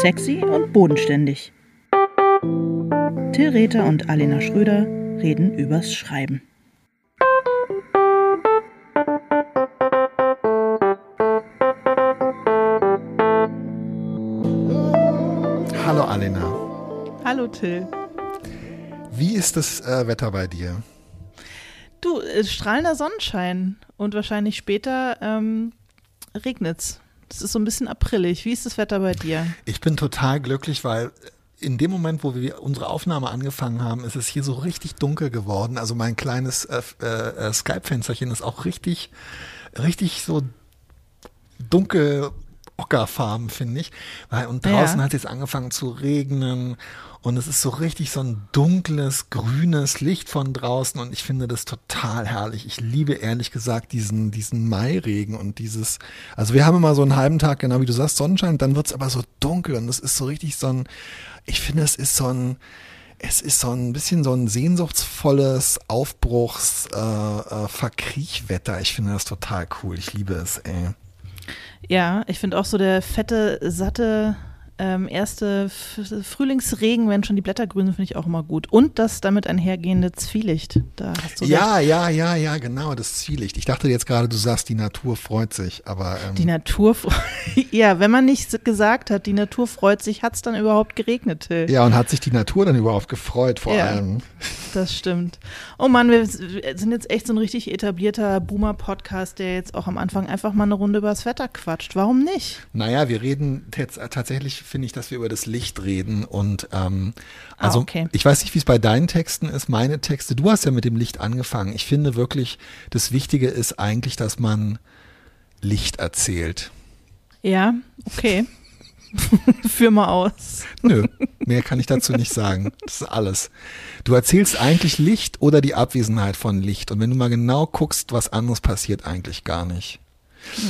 Sexy und bodenständig. Till Rether und Alena Schröder reden übers Schreiben. Hallo Alena. Hallo Till. Wie ist das äh, Wetter bei dir? Du, äh, strahlender Sonnenschein und wahrscheinlich später ähm, regnet's. Es ist so ein bisschen aprillig. Wie ist das Wetter bei dir? Ich bin total glücklich, weil in dem Moment, wo wir unsere Aufnahme angefangen haben, ist es hier so richtig dunkel geworden. Also mein kleines äh, äh, Skype-Fensterchen ist auch richtig, richtig so dunkel ockerfarben, finde ich. Weil, und draußen ja. hat es jetzt angefangen zu regnen und es ist so richtig so ein dunkles, grünes Licht von draußen und ich finde das total herrlich. Ich liebe ehrlich gesagt diesen, diesen Mairegen und dieses, also wir haben immer so einen halben Tag, genau wie du sagst, Sonnenschein, dann wird es aber so dunkel und es ist so richtig so ein, ich finde es ist so ein, es ist so ein bisschen so ein sehnsuchtsvolles Aufbruchs, äh, äh, Verkriechwetter. Ich finde das total cool. Ich liebe es, ey. Ja, ich finde auch so der fette, satte ähm, erste Frühlingsregen, wenn schon die Blätter grün sind, finde ich auch immer gut. Und das damit einhergehende Zwielicht. Da hast du ja, recht. ja, ja, ja, genau, das Zwielicht. Ich dachte jetzt gerade, du sagst, die Natur freut sich, aber. Ähm die Natur, ja, wenn man nicht gesagt hat, die Natur freut sich, hat es dann überhaupt geregnet, Till? Ja, und hat sich die Natur dann überhaupt gefreut, vor ja, allem. Das stimmt. Oh Mann, wir sind jetzt echt so ein richtig etablierter Boomer-Podcast, der jetzt auch am Anfang einfach mal eine Runde über das Wetter quatscht. Warum nicht? Naja, wir reden jetzt tatsächlich finde ich, dass wir über das Licht reden. Und ähm, ah, also ah, okay. ich weiß nicht, wie es bei deinen Texten ist. Meine Texte, du hast ja mit dem Licht angefangen. Ich finde wirklich, das Wichtige ist eigentlich, dass man Licht erzählt. Ja, okay. Führ mal aus. Nö, mehr kann ich dazu nicht sagen. Das ist alles. Du erzählst eigentlich Licht oder die Abwesenheit von Licht. Und wenn du mal genau guckst, was anderes passiert eigentlich gar nicht.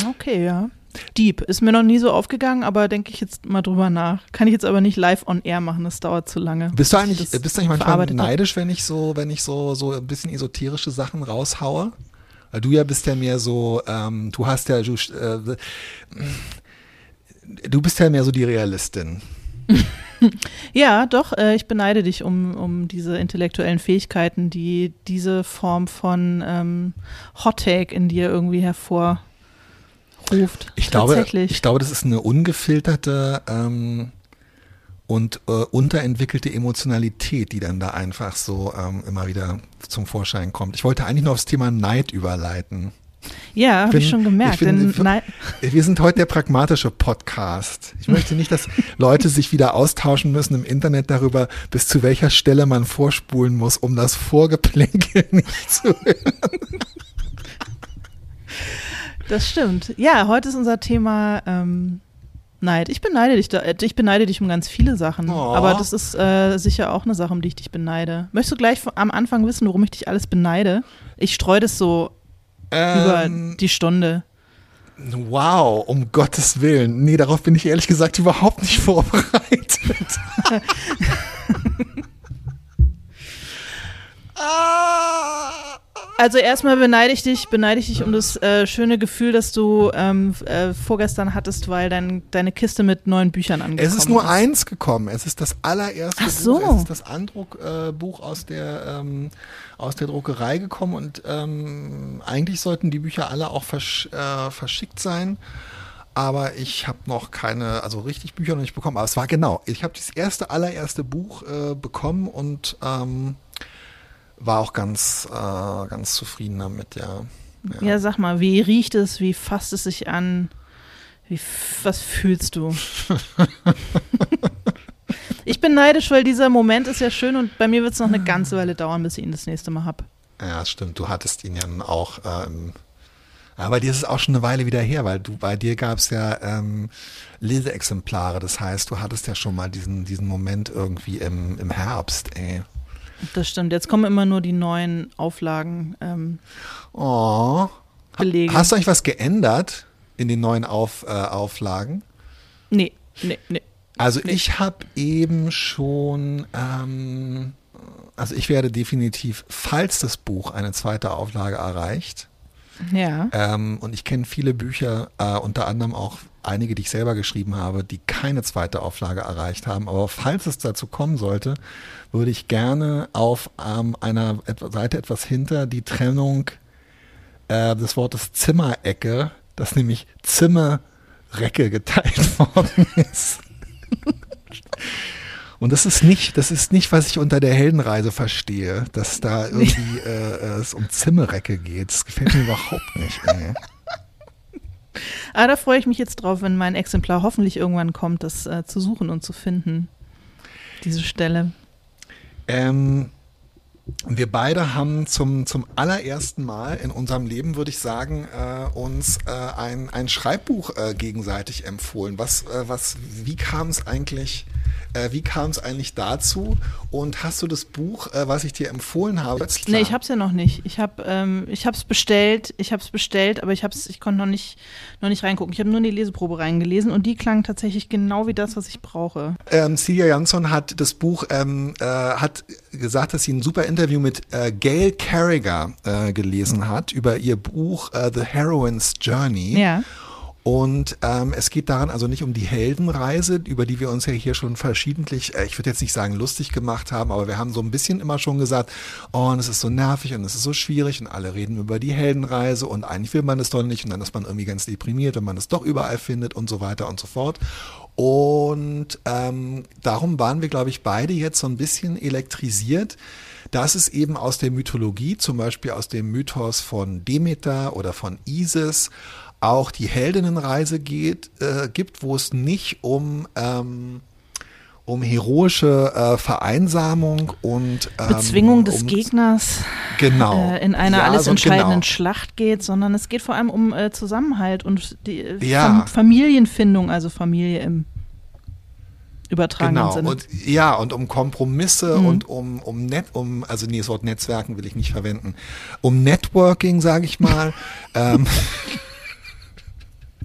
Okay, ja. Deep. Ist mir noch nie so aufgegangen, aber denke ich jetzt mal drüber nach. Kann ich jetzt aber nicht live on air machen, das dauert zu lange. Bist du eigentlich, bist du eigentlich manchmal neidisch, wenn ich so, wenn ich so, so ein bisschen esoterische Sachen raushaue? Weil du ja bist ja mehr so, ähm, du hast ja, du, äh, du bist ja mehr so die Realistin. ja, doch, äh, ich beneide dich um, um diese intellektuellen Fähigkeiten, die diese Form von ähm, Hot Take in dir irgendwie hervor ruft. Ich glaube, ich glaube, das ist eine ungefilterte ähm, und äh, unterentwickelte Emotionalität, die dann da einfach so ähm, immer wieder zum Vorschein kommt. Ich wollte eigentlich nur aufs Thema Neid überleiten. Ja, habe ich schon gemerkt. Ich bin, wir sind heute der pragmatische Podcast. Ich möchte nicht, dass Leute sich wieder austauschen müssen im Internet darüber, bis zu welcher Stelle man vorspulen muss, um das Vorgeplänkel nicht zu hören. Das stimmt. Ja, heute ist unser Thema ähm, Neid. Ich beneide dich da, ich beneide dich um ganz viele Sachen. Oh. Aber das ist äh, sicher auch eine Sache, um die ich dich beneide. Möchtest du gleich am Anfang wissen, warum ich dich alles beneide? Ich streue das so ähm, über die Stunde. Wow, um Gottes Willen. Nee, darauf bin ich ehrlich gesagt überhaupt nicht vorbereitet. Also erstmal beneide ich dich, beneide ich dich um das äh, schöne Gefühl, das du ähm, äh, vorgestern hattest, weil dein, deine Kiste mit neuen Büchern angekommen ist. Es ist nur ist. eins gekommen. Es ist das allererste Ach so. Buch. Es ist das Andruckbuch äh, aus der ähm, aus der Druckerei gekommen und ähm, eigentlich sollten die Bücher alle auch versch äh, verschickt sein. Aber ich habe noch keine, also richtig Bücher noch nicht bekommen. Aber es war genau. Ich habe das erste, allererste Buch äh, bekommen und ähm, war auch ganz, äh, ganz zufrieden damit, ja. ja. ja. sag mal, wie riecht es, wie fasst es sich an? Wie, was fühlst du? ich bin neidisch, weil dieser Moment ist ja schön und bei mir wird es noch eine ganze Weile dauern, bis ich ihn das nächste Mal habe. Ja, stimmt. Du hattest ihn ja auch. Ähm, aber dir ist es auch schon eine Weile wieder her, weil du bei dir gab es ja ähm, Leseexemplare. Das heißt, du hattest ja schon mal diesen, diesen Moment irgendwie im, im Herbst, ey. Das stimmt. Jetzt kommen immer nur die neuen Auflagen. Ähm, oh. Belege. Hast du eigentlich was geändert in den neuen Auf, äh, Auflagen? Nee, nee, nee. Also nee. ich habe eben schon, ähm, also ich werde definitiv, falls das Buch eine zweite Auflage erreicht, ja. Ähm, und ich kenne viele Bücher, äh, unter anderem auch einige, die ich selber geschrieben habe, die keine zweite Auflage erreicht haben. Aber falls es dazu kommen sollte, würde ich gerne auf ähm, einer Seite etwas hinter die Trennung äh, des Wortes Zimmerecke, das nämlich Zimmerrecke geteilt worden ist. Und das ist nicht, das ist nicht, was ich unter der Heldenreise verstehe, dass da irgendwie äh, es um Zimmerrecke geht. Das gefällt mir überhaupt nicht. Ey. Aber ah, da freue ich mich jetzt drauf, wenn mein Exemplar hoffentlich irgendwann kommt, das äh, zu suchen und zu finden. Diese Stelle. Ähm, wir beide haben zum, zum allerersten Mal in unserem Leben, würde ich sagen, äh, uns äh, ein, ein Schreibbuch äh, gegenseitig empfohlen. Was, äh, was, wie kam es eigentlich äh, wie kam es eigentlich dazu? Und hast du das Buch, äh, was ich dir empfohlen habe? Nee, ich habe es ja noch nicht. Ich habe ähm, es bestellt, ich habe es bestellt, aber ich, ich konnte noch nicht, noch nicht reingucken. Ich habe nur in die Leseprobe reingelesen und die klang tatsächlich genau wie das, was ich brauche. Ähm, Celia Jansson hat das Buch, ähm, äh, hat gesagt, dass sie ein super Interview mit äh, Gail Carriger äh, gelesen hat über ihr Buch äh, The Heroine's Journey. Ja. Und ähm, es geht daran also nicht um die Heldenreise, über die wir uns ja hier schon verschiedentlich, äh, ich würde jetzt nicht sagen lustig gemacht haben, aber wir haben so ein bisschen immer schon gesagt, oh, und es ist so nervig und es ist so schwierig und alle reden über die Heldenreise und eigentlich will man es doch nicht und dann ist man irgendwie ganz deprimiert, wenn man es doch überall findet und so weiter und so fort. Und ähm, darum waren wir, glaube ich, beide jetzt so ein bisschen elektrisiert dass es eben aus der Mythologie, zum Beispiel aus dem Mythos von Demeter oder von Isis, auch die Heldinnenreise geht, äh, gibt, wo es nicht um ähm, um heroische äh, Vereinsamung und ähm, Bezwingung des um, Gegners genau. Äh, in einer ja, alles entscheidenden genau. Schlacht geht, sondern es geht vor allem um äh, Zusammenhalt und die äh, ja. Fam Familienfindung, also Familie im übertragenen genau. Sinne. Und, ja, und um Kompromisse mhm. und um, um Net, um, also nee, das Wort Netzwerken will ich nicht verwenden, um Networking, sage ich mal. ähm,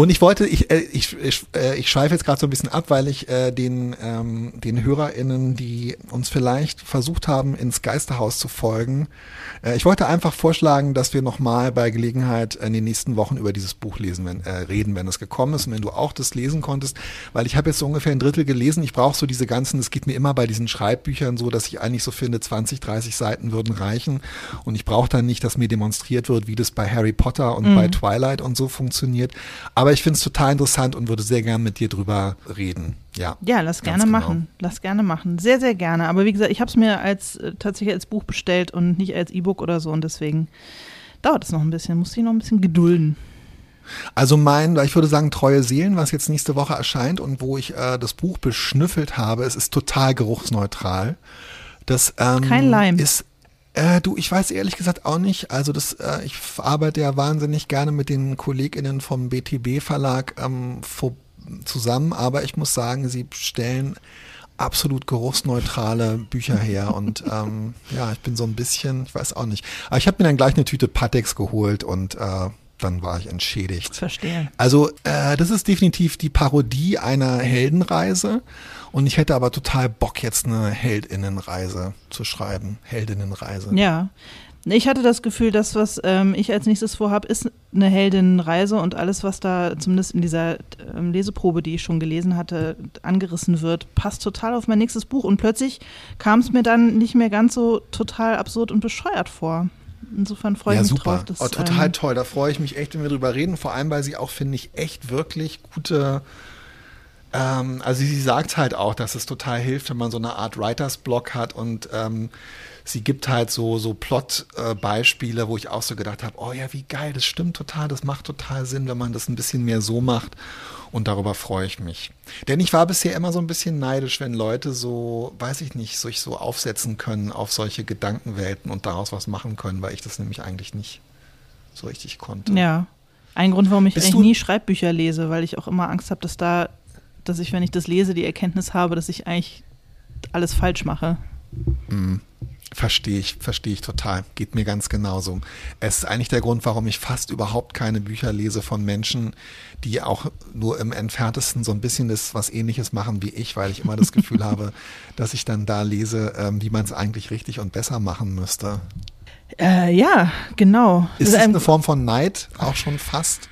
und ich wollte, ich, äh, ich, ich, äh, ich schweife jetzt gerade so ein bisschen ab, weil ich äh, den, ähm, den HörerInnen, die uns vielleicht versucht haben, ins Geisterhaus zu folgen, äh, ich wollte einfach vorschlagen, dass wir nochmal bei Gelegenheit in den nächsten Wochen über dieses Buch lesen, wenn, äh, reden, wenn es gekommen ist und wenn du auch das lesen konntest, weil ich habe jetzt so ungefähr ein Drittel gelesen. Ich brauche so diese ganzen, es geht mir immer bei diesen Schreibbüchern so, dass ich eigentlich so finde, 20, 30 Seiten würden reichen und ich brauche dann nicht, dass mir demonstriert wird, wie das bei Harry Potter und mhm. bei Twilight und so funktioniert. Aber aber ich finde es total interessant und würde sehr gerne mit dir drüber reden. Ja, ja lass gerne genau. machen. Lass gerne machen. Sehr, sehr gerne. Aber wie gesagt, ich habe es mir als äh, tatsächlich als Buch bestellt und nicht als E-Book oder so und deswegen dauert es noch ein bisschen. Muss ich noch ein bisschen gedulden. Also mein, ich würde sagen, Treue Seelen, was jetzt nächste Woche erscheint und wo ich äh, das Buch beschnüffelt habe, es ist total geruchsneutral. Das ähm, Kein Leim. ist äh, du, ich weiß ehrlich gesagt auch nicht. Also das, äh, ich arbeite ja wahnsinnig gerne mit den KollegInnen vom BTB Verlag ähm, zusammen, aber ich muss sagen, sie stellen absolut geruchsneutrale Bücher her und ähm, ja, ich bin so ein bisschen, ich weiß auch nicht. Aber ich habe mir dann gleich eine Tüte Patex geholt und äh, dann war ich entschädigt. Verstehe. Also äh, das ist definitiv die Parodie einer Heldenreise und ich hätte aber total Bock, jetzt eine Heldinnenreise zu schreiben. Heldinnenreise. Ja. Ich hatte das Gefühl, das, was ähm, ich als nächstes vorhabe, ist eine Heldinnenreise und alles, was da zumindest in dieser ähm, Leseprobe, die ich schon gelesen hatte, angerissen wird, passt total auf mein nächstes Buch. Und plötzlich kam es mir dann nicht mehr ganz so total absurd und bescheuert vor. Insofern freue ja, ich mich super. drauf. Dass, oh, total ähm, toll. Da freue ich mich echt, wenn wir drüber reden. Vor allem, weil sie auch, finde ich, echt wirklich gute ähm, also sie sagt halt auch, dass es total hilft, wenn man so eine Art Writers Block hat und ähm, sie gibt halt so so Plot-Beispiele, äh, wo ich auch so gedacht habe, oh ja, wie geil, das stimmt total, das macht total Sinn, wenn man das ein bisschen mehr so macht. Und darüber freue ich mich. Denn ich war bisher immer so ein bisschen neidisch, wenn Leute so, weiß ich nicht, sich so aufsetzen können auf solche Gedankenwelten und daraus was machen können, weil ich das nämlich eigentlich nicht so richtig konnte. Ja. Ein Grund, warum ich Bist eigentlich nie Schreibbücher lese, weil ich auch immer Angst habe, dass da dass ich, wenn ich das lese, die Erkenntnis habe, dass ich eigentlich alles falsch mache. Mhm. Verstehe ich, verstehe ich total. Geht mir ganz genauso. Es ist eigentlich der Grund, warum ich fast überhaupt keine Bücher lese von Menschen, die auch nur im entferntesten so ein bisschen das was ähnliches machen wie ich, weil ich immer das Gefühl habe, dass ich dann da lese, ähm, wie man es eigentlich richtig und besser machen müsste. Äh, ja, genau. Ist das eine Form von Neid auch schon fast?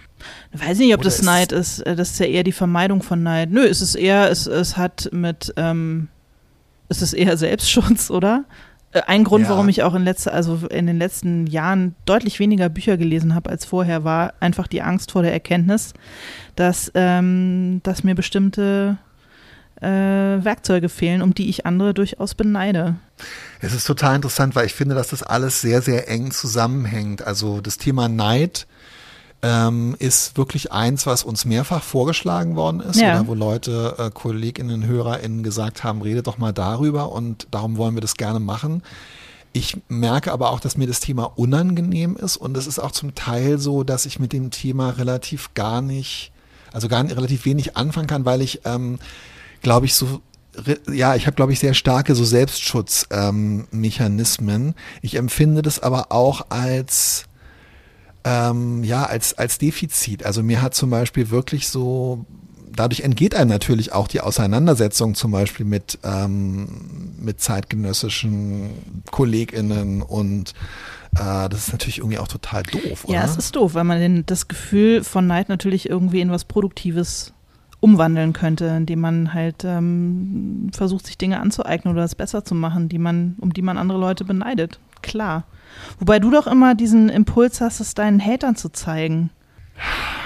Weiß nicht, ob Oder das Neid ist. Äh, das ist ja eher die Vermeidung von Neid. Nö, es ist eher, es, es hat mit, ähm, es ist eher Selbstschutz, oder? Äh, ein Grund, ja. warum ich auch in, letzter, also in den letzten Jahren deutlich weniger Bücher gelesen habe als vorher, war einfach die Angst vor der Erkenntnis, dass, ähm, dass mir bestimmte äh, Werkzeuge fehlen, um die ich andere durchaus beneide. Es ist total interessant, weil ich finde, dass das alles sehr, sehr eng zusammenhängt. Also das Thema Neid ähm, ist wirklich eins, was uns mehrfach vorgeschlagen worden ist ja. oder wo Leute, äh, Kolleginnen, HörerInnen gesagt haben, rede doch mal darüber und darum wollen wir das gerne machen. Ich merke aber auch, dass mir das Thema unangenehm ist und es ist auch zum Teil so, dass ich mit dem Thema relativ gar nicht, also gar nicht, relativ wenig anfangen kann, weil ich, ähm, glaube ich, so ja, ich habe, glaube ich, sehr starke so Selbstschutzmechanismen. Ähm, ich empfinde das aber auch als ähm, ja, als, als Defizit. Also mir hat zum Beispiel wirklich so, dadurch entgeht einem natürlich auch die Auseinandersetzung zum Beispiel mit, ähm, mit zeitgenössischen KollegInnen und äh, das ist natürlich irgendwie auch total doof, oder? Ja, es ist doof, weil man den, das Gefühl von Neid natürlich irgendwie in was Produktives umwandeln könnte, indem man halt ähm, versucht, sich Dinge anzueignen oder es besser zu machen, die man, um die man andere Leute beneidet. Klar. Wobei du doch immer diesen Impuls hast, es deinen Hatern zu zeigen.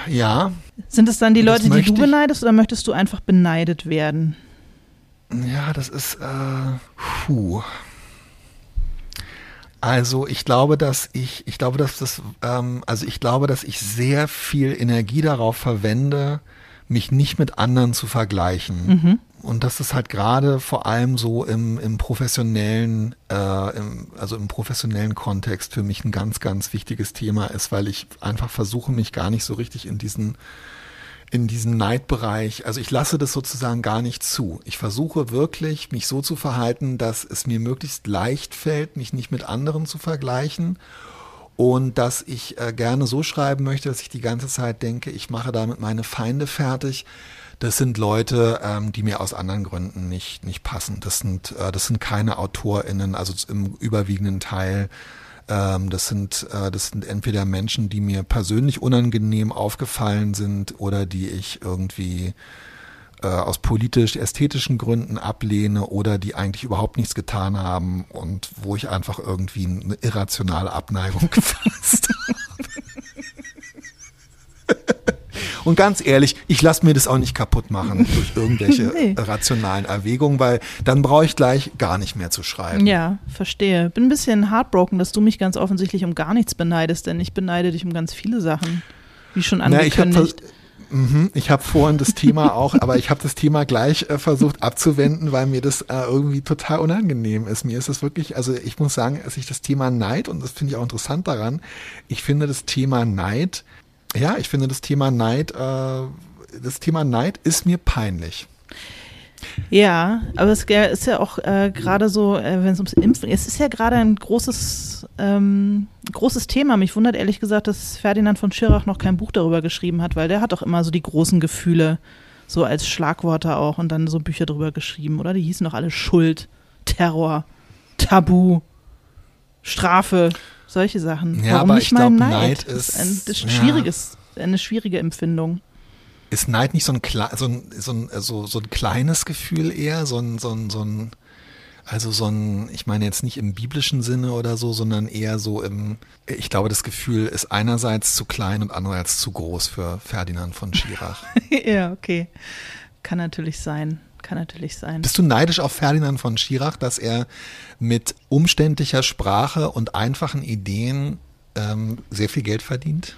Ja. Sind es dann die Leute, die du beneidest oder möchtest du einfach beneidet werden? Ja, das ist, äh, puh. Also ich glaube, dass ich, ich glaube, dass das, ähm, also ich glaube, dass ich sehr viel Energie darauf verwende, mich nicht mit anderen zu vergleichen. Mhm. Und das ist halt gerade vor allem so im, im professionellen, äh, im, also im professionellen Kontext für mich ein ganz, ganz wichtiges Thema ist, weil ich einfach versuche, mich gar nicht so richtig in diesen in diesem Neidbereich, also ich lasse das sozusagen gar nicht zu. Ich versuche wirklich, mich so zu verhalten, dass es mir möglichst leicht fällt, mich nicht mit anderen zu vergleichen und dass ich äh, gerne so schreiben möchte, dass ich die ganze Zeit denke, ich mache damit meine Feinde fertig das sind Leute, ähm, die mir aus anderen Gründen nicht, nicht passen. Das sind, äh, das sind keine AutorInnen, also im überwiegenden Teil. Ähm, das sind, äh, das sind entweder Menschen, die mir persönlich unangenehm aufgefallen sind oder die ich irgendwie äh, aus politisch-ästhetischen Gründen ablehne oder die eigentlich überhaupt nichts getan haben und wo ich einfach irgendwie eine irrationale Abneigung gefasst habe. Und ganz ehrlich, ich lasse mir das auch nicht kaputt machen durch irgendwelche nee. rationalen Erwägungen, weil dann brauche ich gleich gar nicht mehr zu schreiben. Ja, verstehe. Bin ein bisschen heartbroken, dass du mich ganz offensichtlich um gar nichts beneidest, denn ich beneide dich um ganz viele Sachen. Wie schon angekündigt. Na, ich habe vorhin das Thema auch, aber ich habe das Thema gleich äh, versucht abzuwenden, weil mir das äh, irgendwie total unangenehm ist. Mir ist das wirklich, also ich muss sagen, dass ich das Thema Neid, und das finde ich auch interessant daran, ich finde das Thema Neid ja, ich finde das Thema Neid, äh, das Thema Neid ist mir peinlich. Ja, aber es ist ja auch äh, gerade so, äh, wenn es ums Impfen geht, es ist ja gerade ein großes, ähm, großes Thema. Mich wundert ehrlich gesagt, dass Ferdinand von Schirach noch kein Buch darüber geschrieben hat, weil der hat doch immer so die großen Gefühle, so als Schlagworte auch und dann so Bücher darüber geschrieben, oder? Die hießen doch alle Schuld, Terror, Tabu, Strafe solche Sachen. Ja, Warum aber nicht ich glaube, Neid? Neid ist, ein, ist ein schwieriges, ja. eine schwierige Empfindung. Ist Neid nicht so ein, so ein, so ein, so, so ein kleines Gefühl eher, so ein, so ein, so ein also so ein, ich meine jetzt nicht im biblischen Sinne oder so, sondern eher so im, ich glaube, das Gefühl ist einerseits zu klein und andererseits zu groß für Ferdinand von Schirach. ja, okay. Kann natürlich sein kann natürlich sein. Bist du neidisch auf Ferdinand von Schirach, dass er mit umständlicher Sprache und einfachen Ideen ähm, sehr viel Geld verdient?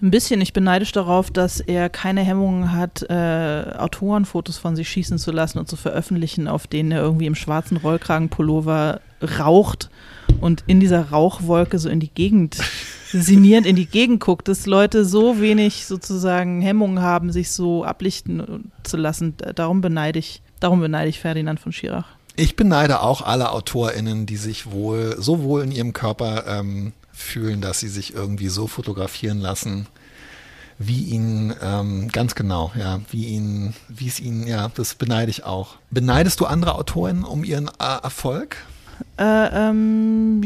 Ein bisschen. Ich bin neidisch darauf, dass er keine Hemmungen hat, äh, Autorenfotos von sich schießen zu lassen und zu veröffentlichen, auf denen er irgendwie im schwarzen Rollkragenpullover raucht und in dieser Rauchwolke so in die Gegend, sinnierend in die Gegend guckt, dass Leute so wenig sozusagen Hemmungen haben, sich so ablichten zu lassen. Darum beneide ich, darum beneide ich Ferdinand von Schirach. Ich beneide auch alle AutorInnen, die sich wohl so wohl in ihrem Körper ähm, fühlen, dass sie sich irgendwie so fotografieren lassen, wie ihnen, ähm, ganz genau, ja, wie ihnen, wie es ihnen, ja, das beneide ich auch. Beneidest du andere AutorInnen um ihren äh, Erfolg? Äh, ähm,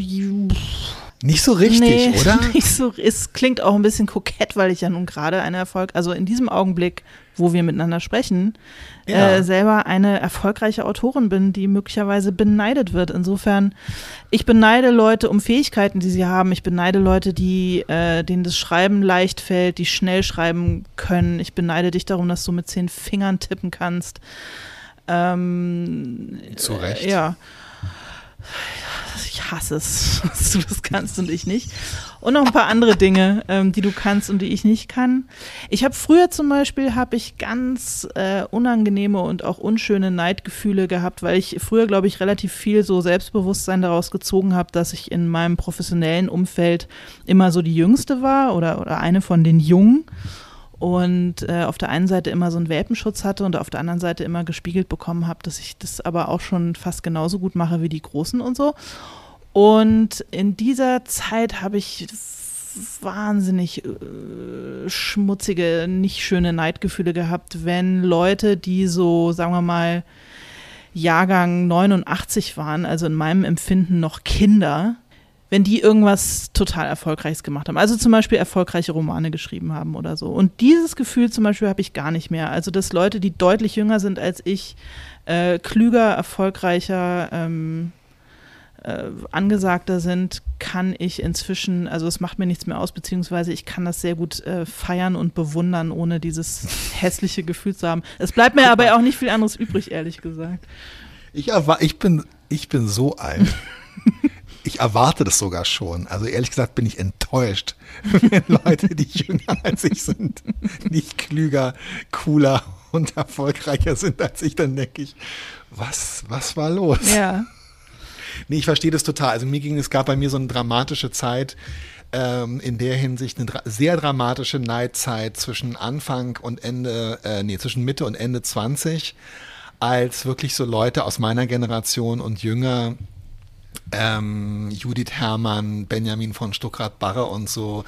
Nicht so richtig, nee, oder? Nicht so, es klingt auch ein bisschen kokett, weil ich ja nun gerade einen Erfolg, also in diesem Augenblick, wo wir miteinander sprechen, ja. äh, selber eine erfolgreiche Autorin bin, die möglicherweise beneidet wird. Insofern, ich beneide Leute um Fähigkeiten, die sie haben. Ich beneide Leute, die, äh, denen das Schreiben leicht fällt, die schnell schreiben können. Ich beneide dich darum, dass du mit zehn Fingern tippen kannst. Ähm, Zu Recht. Äh, ja ich hasse es, dass du das kannst und ich nicht. Und noch ein paar andere Dinge, ähm, die du kannst und die ich nicht kann. Ich habe früher zum Beispiel habe ich ganz äh, unangenehme und auch unschöne Neidgefühle gehabt, weil ich früher, glaube ich, relativ viel so Selbstbewusstsein daraus gezogen habe, dass ich in meinem professionellen Umfeld immer so die Jüngste war oder, oder eine von den Jungen und äh, auf der einen Seite immer so einen Welpenschutz hatte und auf der anderen Seite immer gespiegelt bekommen habe, dass ich das aber auch schon fast genauso gut mache wie die Großen und so. Und in dieser Zeit habe ich wahnsinnig äh, schmutzige, nicht schöne Neidgefühle gehabt, wenn Leute, die so, sagen wir mal, Jahrgang 89 waren, also in meinem Empfinden noch Kinder, wenn die irgendwas total Erfolgreiches gemacht haben. Also zum Beispiel erfolgreiche Romane geschrieben haben oder so. Und dieses Gefühl zum Beispiel habe ich gar nicht mehr. Also dass Leute, die deutlich jünger sind als ich, äh, klüger, erfolgreicher, ähm, äh, angesagter sind, kann ich inzwischen, also es macht mir nichts mehr aus, beziehungsweise ich kann das sehr gut äh, feiern und bewundern, ohne dieses hässliche Gefühl zu haben. Es bleibt mir aber auch nicht viel anderes übrig, ehrlich gesagt. Ich, ich, bin, ich bin so alt. ich erwarte das sogar schon. Also ehrlich gesagt bin ich enttäuscht, wenn Leute, die jünger als ich sind, nicht klüger, cooler und erfolgreicher sind als ich, dann denke ich, was, was war los? Ja. Nee, ich verstehe das total. Also mir ging, es gab bei mir so eine dramatische Zeit, ähm, in der Hinsicht eine dra sehr dramatische Neidzeit zwischen Anfang und Ende, äh, nee, zwischen Mitte und Ende 20, als wirklich so Leute aus meiner Generation und jünger ähm, Judith Herrmann, Benjamin von Stuckrad-Barre und so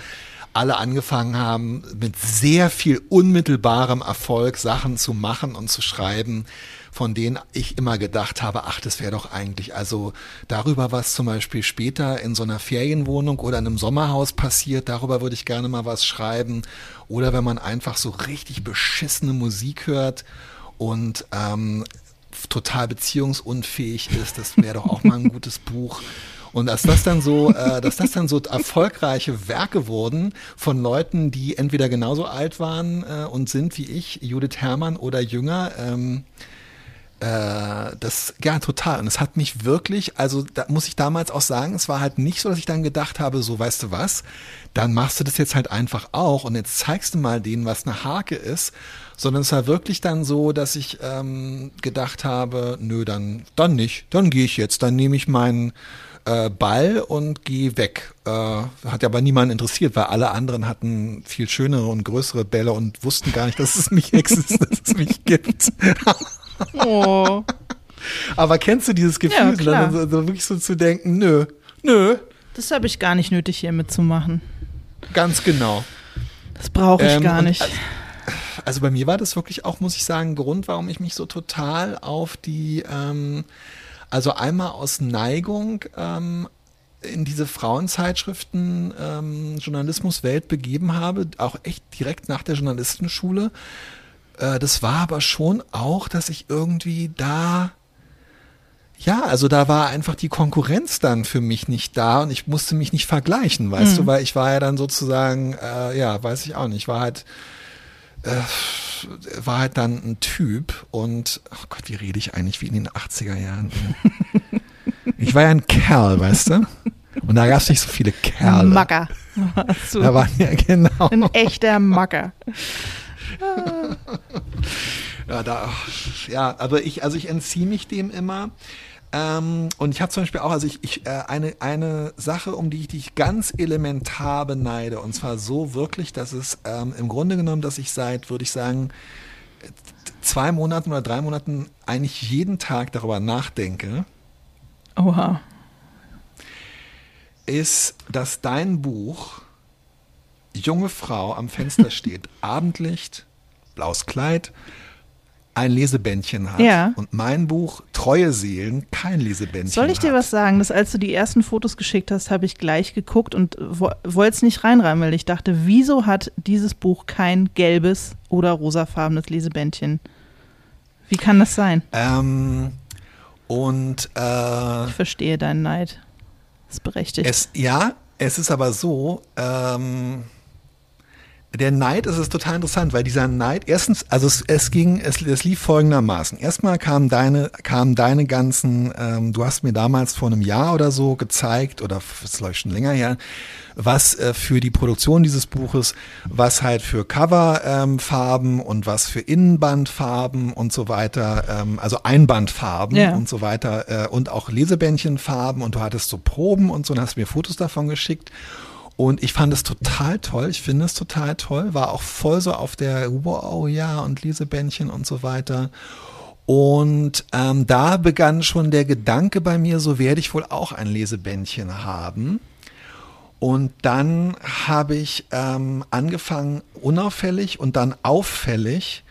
alle angefangen haben, mit sehr viel unmittelbarem Erfolg Sachen zu machen und zu schreiben, von denen ich immer gedacht habe, ach, das wäre doch eigentlich, also darüber, was zum Beispiel später in so einer Ferienwohnung oder in einem Sommerhaus passiert, darüber würde ich gerne mal was schreiben. Oder wenn man einfach so richtig beschissene Musik hört und ähm, total beziehungsunfähig ist. Das wäre doch auch mal ein gutes Buch. Und dass das dann so, äh, dass das dann so erfolgreiche Werke wurden von Leuten, die entweder genauso alt waren äh, und sind wie ich, Judith Herrmann oder jünger, ähm, äh, das, ja, total. Und es hat mich wirklich, also da muss ich damals auch sagen, es war halt nicht so, dass ich dann gedacht habe, so weißt du was, dann machst du das jetzt halt einfach auch und jetzt zeigst du mal denen, was eine Hake ist. Sondern es war wirklich dann so, dass ich ähm, gedacht habe, nö, dann, dann nicht, dann gehe ich jetzt, dann nehme ich meinen äh, Ball und gehe weg. Äh, hat aber niemanden interessiert, weil alle anderen hatten viel schönere und größere Bälle und wussten gar nicht, dass es mich existiert, dass es mich gibt. Oh. Aber kennst du dieses Gefühl, ja, so, so wirklich so zu denken, nö, nö. Das habe ich gar nicht nötig, hier mitzumachen. Ganz genau. Das brauche ich ähm, gar nicht. Also, also, bei mir war das wirklich auch, muss ich sagen, Grund, warum ich mich so total auf die, ähm, also einmal aus Neigung ähm, in diese Frauenzeitschriften ähm, Journalismuswelt begeben habe, auch echt direkt nach der Journalistenschule äh, das war aber schon auch, dass ich irgendwie da, ja, also da war einfach die Konkurrenz dann für mich nicht da und ich musste mich nicht vergleichen, weißt mhm. du, weil ich war ja dann sozusagen, äh, ja, weiß ich auch nicht, war halt, äh, war halt dann ein Typ und, oh Gott, wie rede ich eigentlich wie in den 80er Jahren? ich war ja ein Kerl, weißt du? Und da gab es nicht so viele Kerle. Macker. Da waren ja genau. Ein echter Macker. Ja, da, ja, aber ich, also ich entziehe mich dem immer. Ähm, und ich habe zum Beispiel auch, also ich, ich äh, eine, eine Sache, um die ich dich ganz elementar beneide, und zwar so wirklich, dass es ähm, im Grunde genommen, dass ich seit, würde ich sagen, zwei Monaten oder drei Monaten eigentlich jeden Tag darüber nachdenke. Oha. Ist, dass dein Buch junge Frau am Fenster steht, Abendlicht, blaues Kleid, ein Lesebändchen hat Ja. und mein Buch Treue Seelen kein Lesebändchen Soll ich dir hat. was sagen? Dass als du die ersten Fotos geschickt hast, habe ich gleich geguckt und wo, wollte es nicht reinreimen, weil ich dachte, wieso hat dieses Buch kein gelbes oder rosafarbenes Lesebändchen? Wie kann das sein? Ähm, und äh, Ich verstehe deinen Neid. ist berechtigt. es, ja, es ist aber so, ähm, der Neid ist es total interessant, weil dieser Neid, erstens, also es, es ging, es, es lief folgendermaßen. Erstmal kamen deine, kamen deine ganzen, ähm, du hast mir damals vor einem Jahr oder so gezeigt, oder glaube ich schon länger her, was äh, für die Produktion dieses Buches, was halt für Coverfarben ähm, und was für Innenbandfarben und so weiter, ähm, also Einbandfarben Ja. und so weiter äh, und auch Lesebändchenfarben und du hattest so Proben und so und hast mir Fotos davon geschickt. Und ich fand es total toll, ich finde es total toll, war auch voll so auf der Wow, ja, und Lesebändchen und so weiter. Und ähm, da begann schon der Gedanke bei mir, so werde ich wohl auch ein Lesebändchen haben. Und dann habe ich ähm, angefangen, unauffällig und dann auffällig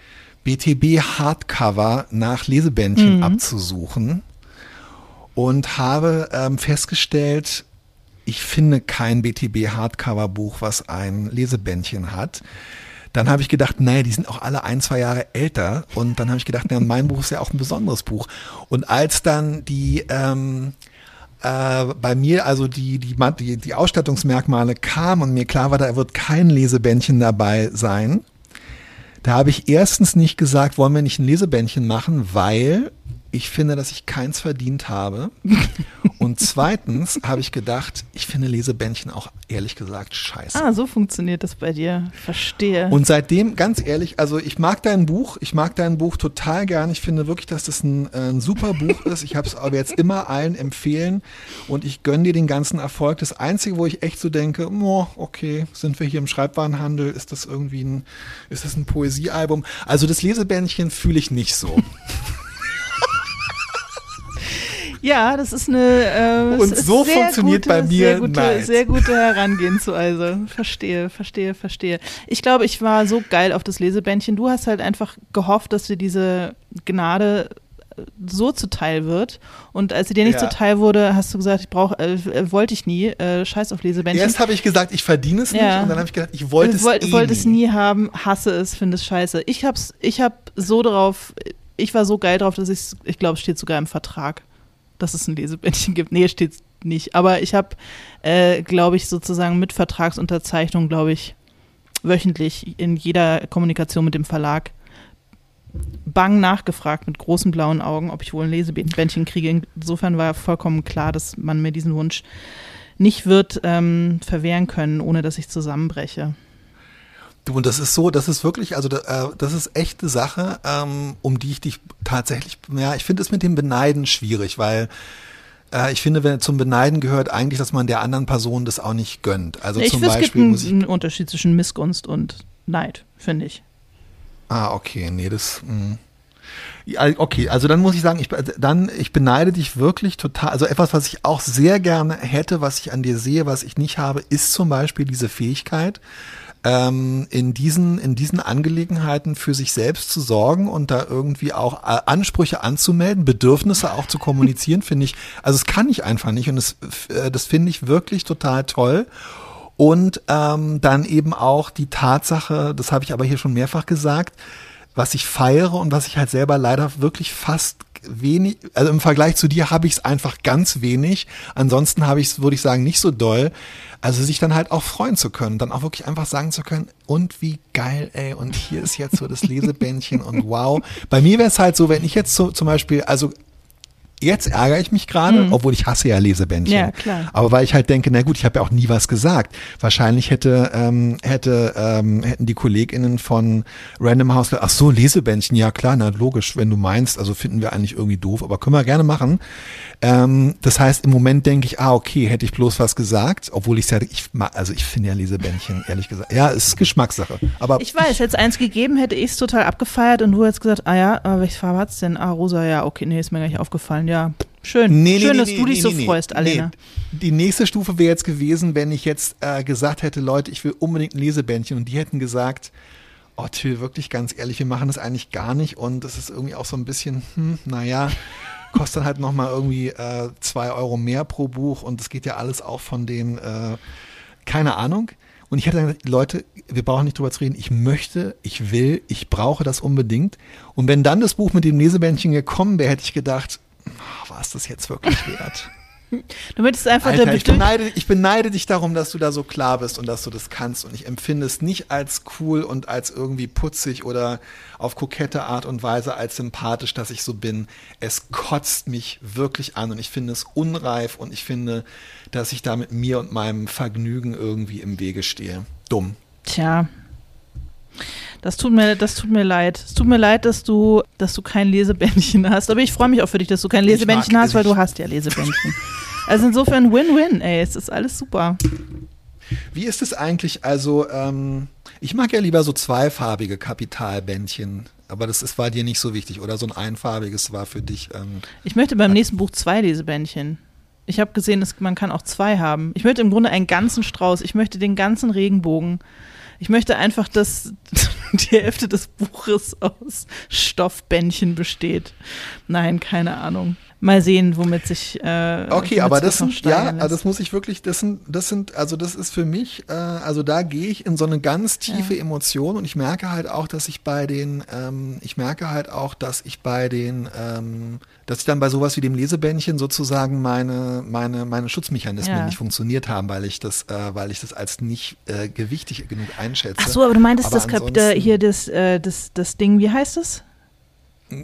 BTB Hardcover nach Lesebändchen abzusuchen und habe ähm, festgestellt, ich finde kein BTB Hardcover Buch, was ein Lesebändchen hat. Dann habe ich gedacht, naja, die sind auch alle ein, zwei Jahre älter. Und dann habe ich gedacht, na, mein Buch ist ja auch ein besonderes Buch. Und als dann die ähm, äh, bei mir also die, die, die, die Ausstattungsmerkmale kamen und mir klar war, da wird kein Lesebändchen dabei sein, da habe ich erstens nicht gesagt, wollen wir nicht ein Lesebändchen machen, weil ich finde, dass ich keins verdient habe. Und zweitens habe ich gedacht, ich finde Lesebändchen auch ehrlich gesagt scheiße. ah, so funktioniert das bei dir. Verstehe. Und seitdem, ganz ehrlich, also ich mag dein Buch, ich mag dein Buch total gern. Ich finde wirklich, dass das ein, äh, ein super Buch ist. Ich habe es aber jetzt immer allen empfehlen und ich gönne dir den ganzen Erfolg. Das Einzige, wo ich echt so denke, oh, okay, sind wir hier im Schreibwarenhandel? Ist das irgendwie ein, ist das ein Poesiealbum? Also das Lesebändchen fühle ich nicht so. ja, das ist eine. Äh, Und so sehr funktioniert gute, bei mir sehr gute, Neid. sehr gute Herangehensweise. Verstehe, verstehe, verstehe. Ich glaube, ich war so geil auf das Lesebändchen. Du hast halt einfach gehofft, dass dir diese Gnade äh, so zuteil wird. Und als sie dir nicht Ja. zuteil wurde, hast du gesagt, ich brauche, äh, äh, wollte ich nie, äh, scheiß auf Lesebändchen. Erst habe ich gesagt, ich verdiene es nicht Ja. und dann habe ich gedacht, ich wollte es wollte eh wollte es nie. nie haben, hasse es, finde es scheiße. Ich hab's, ich hab so drauf, ich war so geil drauf, dass ich, ich glaube, es steht sogar im Vertrag, dass es ein Lesebändchen gibt. Nee, steht nicht. Aber ich habe, äh, glaube ich, sozusagen mit Vertragsunterzeichnung, glaube ich, wöchentlich in jeder Kommunikation mit dem Verlag bang nachgefragt mit großen blauen Augen, ob ich wohl ein Lesebändchen kriege. Insofern war vollkommen klar, dass man mir diesen Wunsch nicht wird ähm, verwehren können, ohne dass ich zusammenbreche. Du, und das ist so, das ist wirklich, also äh, das ist echte Sache, ähm, um die ich dich tatsächlich, ja, ich finde es mit dem Beneiden schwierig, weil äh, ich finde, wenn zum Beneiden gehört eigentlich, dass man der anderen Person das auch nicht gönnt. Also ich zum finde, es gibt Beispiel einen, muss ich. einen Unterschied zwischen Missgunst und Neid, finde ich. Ah, okay, nee, das. Mh. Ja, okay, also dann muss ich sagen, ich, dann, ich beneide dich wirklich total. Also etwas, was ich auch sehr gerne hätte, was ich an dir sehe, was ich nicht habe, ist zum Beispiel diese Fähigkeit, ähm, in diesen, in diesen Angelegenheiten für sich selbst zu sorgen und da irgendwie auch äh, Ansprüche anzumelden, Bedürfnisse auch zu kommunizieren, finde ich, also es kann ich einfach nicht und das, äh, das finde ich wirklich total toll. Und ähm, dann eben auch die Tatsache, das habe ich aber hier schon mehrfach gesagt, was ich feiere und was ich halt selber leider wirklich fast wenig, also im Vergleich zu dir habe ich es einfach ganz wenig. Ansonsten habe ich es, würde ich sagen, nicht so doll. Also sich dann halt auch freuen zu können, dann auch wirklich einfach sagen zu können, und wie geil, ey, und hier ist jetzt so das Lesebändchen und wow. Bei mir wäre es halt so, wenn ich jetzt so zum Beispiel, also jetzt ärgere ich mich gerade, obwohl ich hasse ja Lesebändchen. Ja, klar. Aber weil ich halt denke, na gut, ich habe ja auch nie was gesagt. Wahrscheinlich hätte, ähm, hätte, ähm, hätten die KollegInnen von Random House, ach so, Lesebändchen, ja klar, na logisch, wenn du meinst, also finden wir eigentlich irgendwie doof, aber können wir gerne machen. Ähm, das heißt, im Moment denke ich, ah, okay, hätte ich bloß was gesagt, obwohl ich ja, ich, ma- also ich finde ja Lesebändchen, ehrlich gesagt, ja, es ist Geschmackssache. Aber Ich weiß, hätte es eins gegeben, hätte ich es total abgefeiert und du hättest gesagt, ah ja, aber welche Farbe hat's denn? Ah, rosa, ja, okay, nee, ist mir gar nicht aufgefallen, ja. Schön, Nee, nee, schön, nee, dass du dich so freust. Alena. Die nächste Stufe wäre jetzt gewesen, wenn ich jetzt äh, gesagt hätte, Leute, ich will unbedingt ein Lesebändchen und die hätten gesagt, oh Till, wirklich ganz ehrlich, wir machen das eigentlich gar nicht und das ist irgendwie auch so ein bisschen, hm, naja, kostet dann halt nochmal irgendwie äh, zwei Euro mehr pro Buch und das geht ja alles auch von den, äh, keine Ahnung. Und ich hätte dann gesagt, Leute, wir brauchen nicht drüber zu reden. Ich möchte, ich will, ich brauche das unbedingt. Und wenn dann das Buch mit dem Lesebändchen gekommen wäre, hätte ich gedacht, war es das jetzt wirklich wert? Du möchtest einfach Alter, der ich beneide, ich beneide dich darum, dass du da so klar bist und dass du das kannst. Und ich empfinde es nicht als cool und als irgendwie putzig oder auf kokette Art und Weise als sympathisch, dass ich so bin. Es kotzt mich wirklich an und ich finde es unreif und ich finde, dass ich da mit mir und meinem Vergnügen irgendwie im Wege stehe. Dumm. Tja. Das tut mir, das tut mir leid. Es tut mir leid, dass du, dass du kein Lesebändchen hast. Aber ich freue mich auch für dich, dass du kein Lesebändchen hast, weil du hast ja Lesebändchen. also insofern Win-Win, ey. Es ist alles super. Wie ist es eigentlich? Also, ähm, ich mag ja lieber so zweifarbige Kapitalbändchen. Aber das ist, war dir nicht so wichtig, oder so ein einfarbiges war für dich. Ähm, ich möchte beim nächsten Buch zwei Lesebändchen. Ich habe gesehen, dass man kann auch zwei haben. Ich möchte im Grunde einen ganzen Strauß. Ich möchte den ganzen Regenbogen. Ich möchte einfach, dass die Hälfte des Buches aus Stoffbändchen besteht. Nein, keine Ahnung mal sehen, womit sich. Äh, okay, aber das sind, ja, lässt. das muss ich wirklich, das sind, das sind, also das ist für mich, äh, also da gehe ich in so eine ganz tiefe ja. Emotion und ich merke halt auch, dass ich bei den, ähm, ich merke halt auch, dass ich bei den, ähm, dass ich dann bei sowas wie dem Lesebändchen sozusagen meine, meine, meine Schutzmechanismen ja. nicht funktioniert haben, weil ich das, äh, weil ich das als nicht äh, gewichtig genug einschätze. Ach so, aber du meintest aber das Kapitel hier das, äh, das, das Ding, wie heißt es?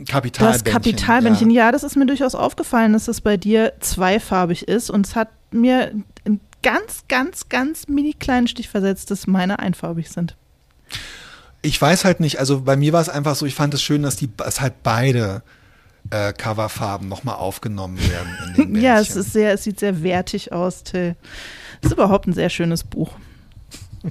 Kapitalbändchen. Das Kapitalbändchen, ja. ja. das ist mir durchaus aufgefallen, dass es bei dir zweifarbig ist und es hat mir einen ganz, ganz, ganz mini kleinen Stich versetzt, dass meine einfarbig sind. Ich weiß halt nicht, also bei mir war es einfach so, ich fand es schön, dass die dass halt beide äh, Coverfarben nochmal aufgenommen werden. ja, es ist sehr, es sieht sehr wertig aus, Till. Es ist überhaupt ein sehr schönes Buch.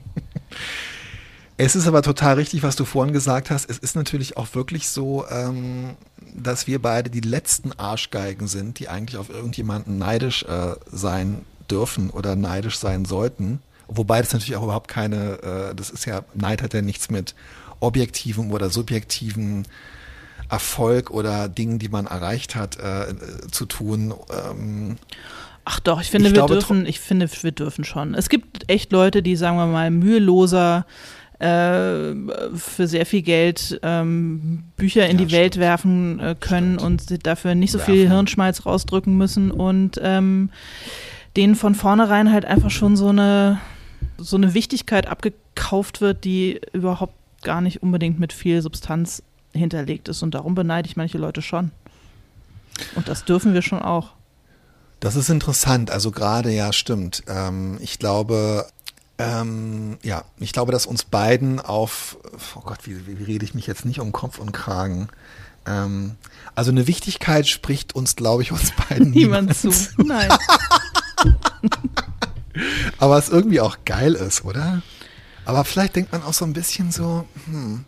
Es ist aber total richtig, was du vorhin gesagt hast. Es ist natürlich auch wirklich so, ähm, dass wir beide die letzten Arschgeigen sind, die eigentlich auf irgendjemanden neidisch äh, sein dürfen oder neidisch sein sollten. Wobei das natürlich auch überhaupt keine, äh, das ist ja, Neid hat ja nichts mit objektivem oder subjektivem Erfolg oder Dingen, die man erreicht hat, äh, zu tun. Ähm, Ach doch, ich finde, ich wir glaube, dürfen, ich finde, wir dürfen schon. Es gibt echt Leute, die, sagen wir mal, müheloser für sehr viel Geld ähm, Bücher in ja, die Welt werfen äh, können stimmt. und dafür nicht so werfen. viel Hirnschmalz rausdrücken müssen und ähm, denen von vornherein halt einfach schon so eine, so eine Wichtigkeit abgekauft wird, die überhaupt gar nicht unbedingt mit viel Substanz hinterlegt ist. Und darum beneide ich manche Leute schon. Und das dürfen wir schon auch. Das ist interessant. Also gerade ja, stimmt. Ähm, ich glaube, ähm, ja, ich glaube, dass uns beiden auf, oh Gott, wie, wie, rede ich mich jetzt nicht um Kopf und Kragen? Ähm, also eine Wichtigkeit spricht uns, glaube ich, uns beiden niemand, niemand zu. zu. Nein. Aber es irgendwie auch geil ist, oder? Aber vielleicht denkt man auch so ein bisschen so, hm,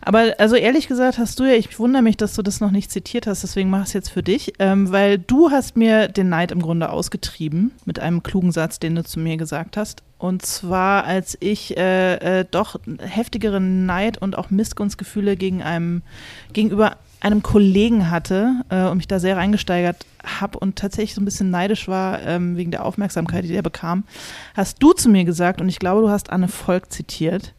aber also ehrlich gesagt hast du ja, ich wundere mich, dass du das noch nicht zitiert hast, deswegen mache ich es jetzt für dich, ähm, weil du hast mir den Neid im Grunde ausgetrieben mit einem klugen Satz, den du zu mir gesagt hast. Und zwar, als ich äh, äh, doch heftigere Neid und auch Missgunstgefühle gegen einem, gegenüber einem Kollegen hatte äh, und mich da sehr reingesteigert habe und tatsächlich so ein bisschen neidisch war ähm, wegen der Aufmerksamkeit, die er bekam, hast du zu mir gesagt, und ich glaube, du hast Anne Volk zitiert,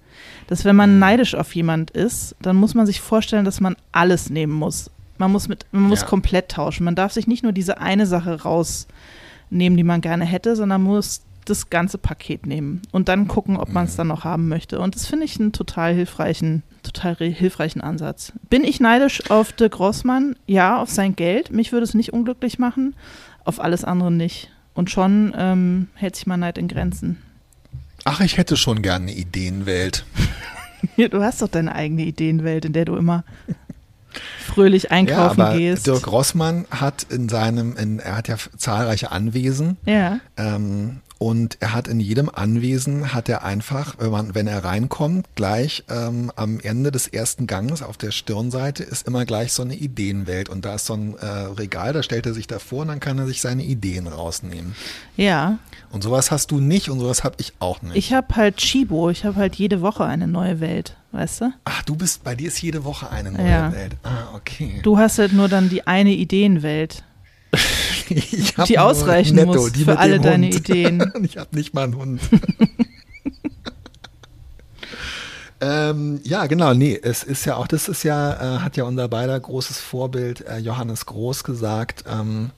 dass wenn man neidisch auf jemand ist, dann muss man sich vorstellen, dass man alles nehmen muss. Man muss mit, man muss ja. komplett tauschen. Man darf sich nicht nur diese eine Sache rausnehmen, die man gerne hätte, sondern muss das ganze Paket nehmen und dann gucken, ob man es mhm. dann noch haben möchte. Und das finde ich einen total hilfreichen, total hilfreichen Ansatz. Bin ich neidisch auf de Grossmann? Ja, auf sein Geld. Mich würde es nicht unglücklich machen, auf alles andere nicht. Und schon ähm, hält sich mein Neid in Grenzen. Ach, ich hätte schon gerne eine Ideenwelt. ja, du hast doch deine eigene Ideenwelt, in der du immer fröhlich einkaufen ja, aber gehst. Dirk Rossmann hat in seinem, in, er hat ja zahlreiche Anwesen. Ja. Ähm, und er hat in jedem Anwesen, hat er einfach, wenn, man, wenn er reinkommt, gleich ähm, am Ende des ersten Ganges auf der Stirnseite ist immer gleich so eine Ideenwelt. Und da ist so ein äh, Regal, da stellt er sich davor und dann kann er sich seine Ideen rausnehmen. Ja. Und sowas hast du nicht und sowas habe ich auch nicht. Ich habe halt Chibo, ich habe halt jede Woche eine neue Welt, weißt du? Ach, du bist, bei dir ist jede Woche eine neue Ja. Welt. Ah, okay. Du hast halt nur dann die eine Ideenwelt. Ich Die ausreichen Netto, muss die für alle deine Hund. Ideen. ich habe nicht mal einen Hund. ähm, ja, genau, nee, es ist ja auch, das ist ja, äh, hat ja unser beider großes Vorbild äh, Johannes Groß gesagt. Ähm,